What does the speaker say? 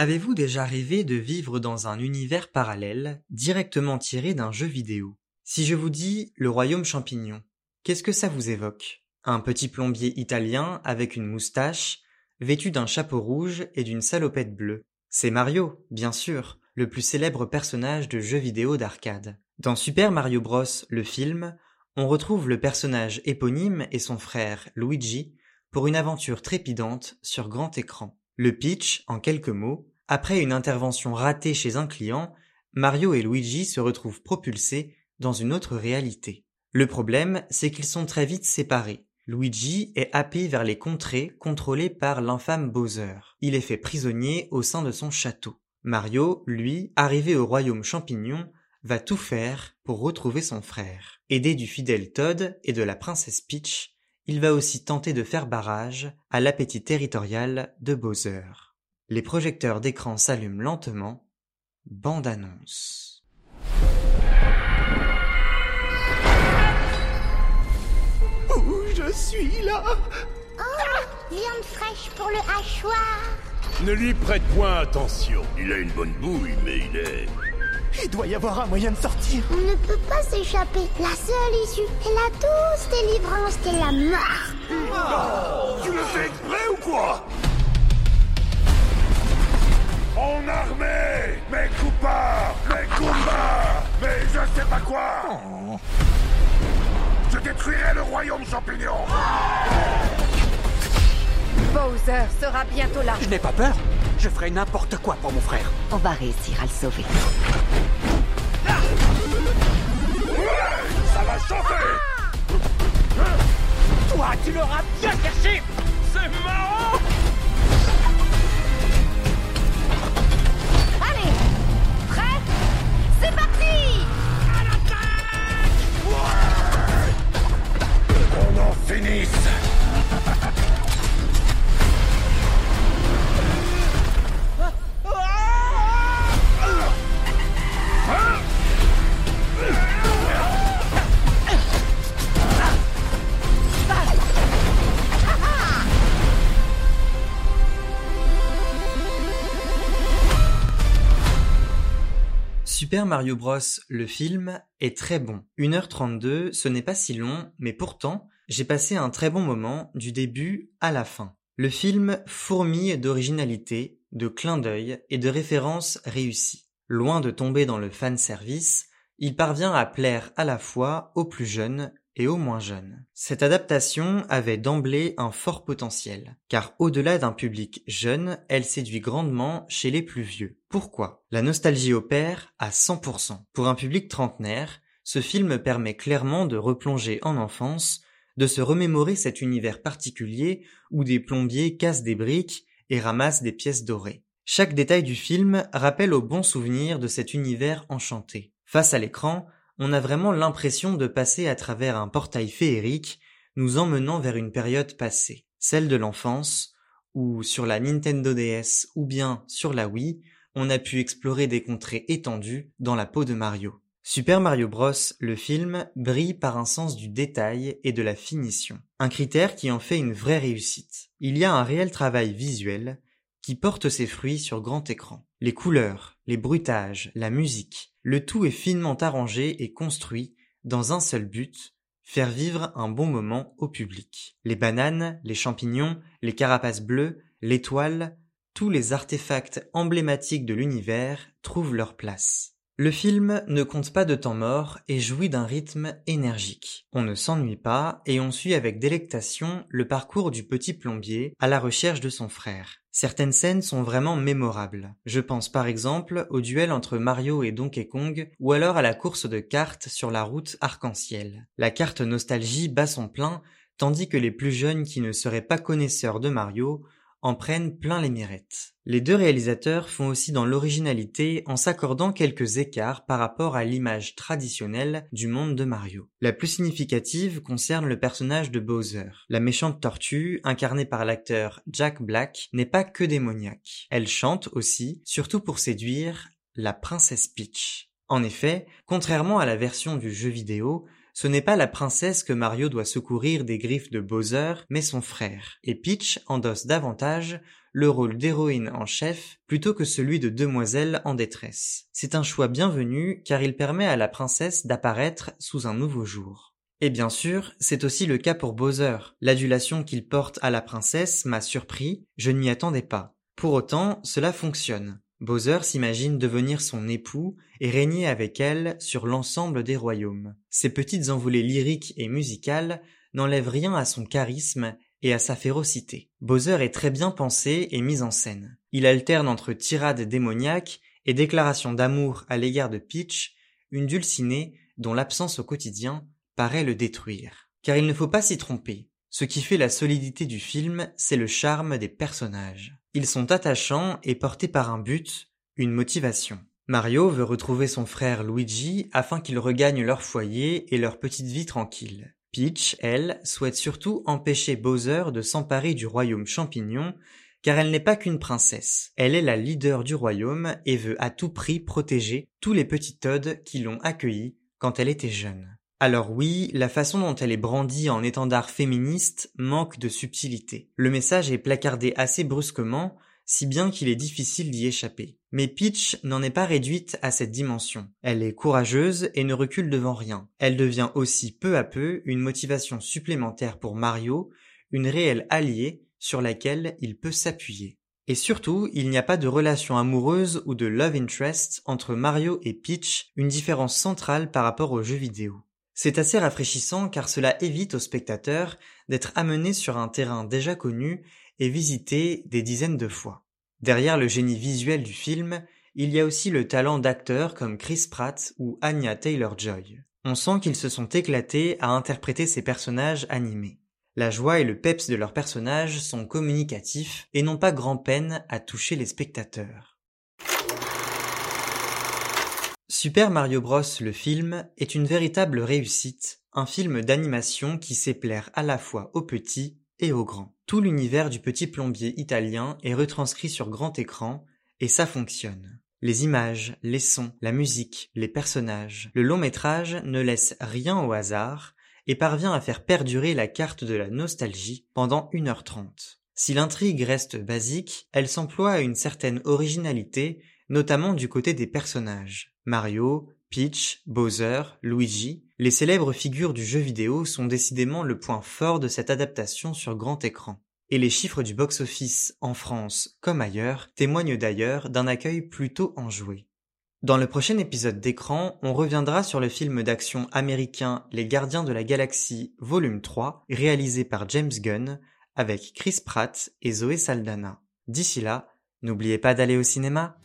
Avez-vous déjà rêvé de vivre dans un univers parallèle, directement tiré d'un jeu vidéo? Si je vous dis le royaume champignon, qu'est-ce que ça vous évoque? Un petit plombier italien avec une moustache, vêtu d'un chapeau rouge et d'une salopette bleue. C'est Mario, bien sûr, le plus célèbre personnage de jeux vidéo d'arcade. Dans Super Mario Bros, le film, on retrouve le personnage éponyme et son frère, Luigi, pour une aventure trépidante sur grand écran. Le pitch, en quelques mots, après une intervention ratée chez un client, Mario et Luigi se retrouvent propulsés dans une autre réalité. Le problème, c'est qu'ils sont très vite séparés. Luigi est happé vers les contrées contrôlées par l'infâme Bowser. Il est fait prisonnier au sein de son château. Mario, lui, arrivé au royaume champignon, va tout faire pour retrouver son frère. Aidé du fidèle Todd et de la princesse Peach, il va aussi tenter de faire barrage à l'appétit territorial de Bowser. Les projecteurs d'écran s'allument lentement. Bande annonce. Où je suis là? Oh, viande fraîche pour le hachoir. Ne lui prête point attention. Il a une bonne bouille, mais il est... Il doit y avoir un moyen de sortir. On ne peut pas s'échapper. La seule issue est la douce délivrance de la mort. Tu le fais exprès ou quoi? En armée Mes coupas Mes combats Mais je sais pas quoi Je détruirai le royaume champignon Bowser sera bientôt là. Je n'ai pas peur. Je ferai n'importe quoi pour mon frère. On va réussir à le sauver. Ça va chauffer Toi, tu l'auras bien caché C'est marrant Super Mario Bros, le film, est très bon. 1h32, ce n'est pas si long, mais pourtant, j'ai passé un très bon moment du début à la fin. Le film fourmille d'originalité, de clins d'œil et de références réussies. Loin de tomber dans le fan service, il parvient à plaire à la fois aux plus jeunes et moins jeunes. Cette adaptation avait d'emblée un fort potentiel, car au-delà d'un public jeune, elle séduit grandement chez les plus vieux. Pourquoi? La nostalgie opère à 100%. Pour un public trentenaire, ce film permet clairement de replonger en enfance, de se remémorer cet univers particulier où des plombiers cassent des briques et ramassent des pièces dorées. Chaque détail du film rappelle au bon souvenir de cet univers enchanté. Face à l'écran, on a vraiment l'impression de passer à travers un portail féerique, nous emmenant vers une période passée, celle de l'enfance, où sur la Nintendo DS ou bien sur la Wii, on a pu explorer des contrées étendues dans la peau de Mario. Super Mario Bros, le film, brille par un sens du détail et de la finition, un critère qui en fait une vraie réussite. Il y a un réel travail visuel qui porte ses fruits sur grand écran. Les couleurs, les bruitages, la musique, le tout est finement arrangé et construit dans un seul but, faire vivre un bon moment au public. Les bananes, les champignons, les carapaces bleues, l'étoile, tous les artefacts emblématiques de l'univers trouvent leur place. Le film ne compte pas de temps mort et jouit d'un rythme énergique. On ne s'ennuie pas et on suit avec délectation le parcours du petit plombier à la recherche de son frère. Certaines scènes sont vraiment mémorables. Je pense par exemple au duel entre Mario et Donkey Kong ou alors à la course de cartes sur la route arc-en-ciel. La carte nostalgie bat son plein tandis que les plus jeunes qui ne seraient pas connaisseurs de Mario en prennent plein les mirettes. Les deux réalisateurs font aussi dans l'originalité en s'accordant quelques écarts par rapport à l'image traditionnelle du monde de Mario. La plus significative concerne le personnage de Bowser. La méchante tortue, incarnée par l'acteur Jack Black, n'est pas que démoniaque. Elle chante aussi, surtout pour séduire la princesse Peach. En effet, contrairement à la version du jeu vidéo, ce n'est pas la princesse que Mario doit secourir des griffes de Bowser, mais son frère, et Peach endosse davantage le rôle d'héroïne en chef plutôt que celui de demoiselle en détresse. C'est un choix bienvenu car il permet à la princesse d'apparaître sous un nouveau jour. Et bien sûr, c'est aussi le cas pour Bowser. L'adulation qu'il porte à la princesse m'a surpris, je ne m'y attendais pas. Pour autant, cela fonctionne. Bowser s'imagine devenir son époux et régner avec elle sur l'ensemble des royaumes. Ses petites envolées lyriques et musicales n'enlèvent rien à son charisme et à sa férocité. Bowser est très bien pensé et mis en scène. Il alterne entre tirades démoniaques et déclarations d'amour à l'égard de Peach, une dulcinée dont l'absence au quotidien paraît le détruire. Car il ne faut pas s'y tromper. Ce qui fait la solidité du film, c'est le charme des personnages. Ils sont attachants et portés par un but, une motivation. Mario veut retrouver son frère Luigi afin qu'ils regagnent leur foyer et leur petite vie tranquille. Peach, elle, souhaite surtout empêcher Bowser de s'emparer du royaume champignon car elle n'est pas qu'une princesse. Elle est la leader du royaume et veut à tout prix protéger tous les petits Toads qui l'ont accueillie quand elle était jeune. Alors oui, la façon dont elle est brandie en étendard féministe manque de subtilité. Le message est placardé assez brusquement, si bien qu'il est difficile d'y échapper. Mais Peach n'en est pas réduite à cette dimension. Elle est courageuse et ne recule devant rien. Elle devient aussi peu à peu une motivation supplémentaire pour Mario, une réelle alliée sur laquelle il peut s'appuyer. Et surtout, il n'y a pas de relation amoureuse ou de love interest entre Mario et Peach, une différence centrale par rapport aux jeux vidéo. C'est assez rafraîchissant car cela évite aux spectateurs d'être amenés sur un terrain déjà connu et visité des dizaines de fois. Derrière le génie visuel du film, il y a aussi le talent d'acteurs comme Chris Pratt ou Anya Taylor-Joy. On sent qu'ils se sont éclatés à interpréter ces personnages animés. La joie et le peps de leurs personnages sont communicatifs et n'ont pas grand peine à toucher les spectateurs. Super Mario Bros. le film est une véritable réussite, un film d'animation qui sait plaire à la fois aux petits et aux grands. Tout l'univers du petit plombier italien est retranscrit sur grand écran et ça fonctionne. Les images, les sons, la musique, les personnages, le long métrage ne laisse rien au hasard et parvient à faire perdurer la carte de la nostalgie pendant 1h30. Si l'intrigue reste basique, elle s'emploie à une certaine originalité, notamment du côté des personnages. Mario, Peach, Bowser, Luigi, les célèbres figures du jeu vidéo sont décidément le point fort de cette adaptation sur grand écran. Et les chiffres du box-office en France comme ailleurs témoignent d'ailleurs d'un accueil plutôt enjoué. Dans le prochain épisode d'écran, on reviendra sur le film d'action américain Les Gardiens de la Galaxie volume 3, réalisé par James Gunn, avec Chris Pratt et Zoé Saldana. D'ici là, n'oubliez pas d'aller au cinéma.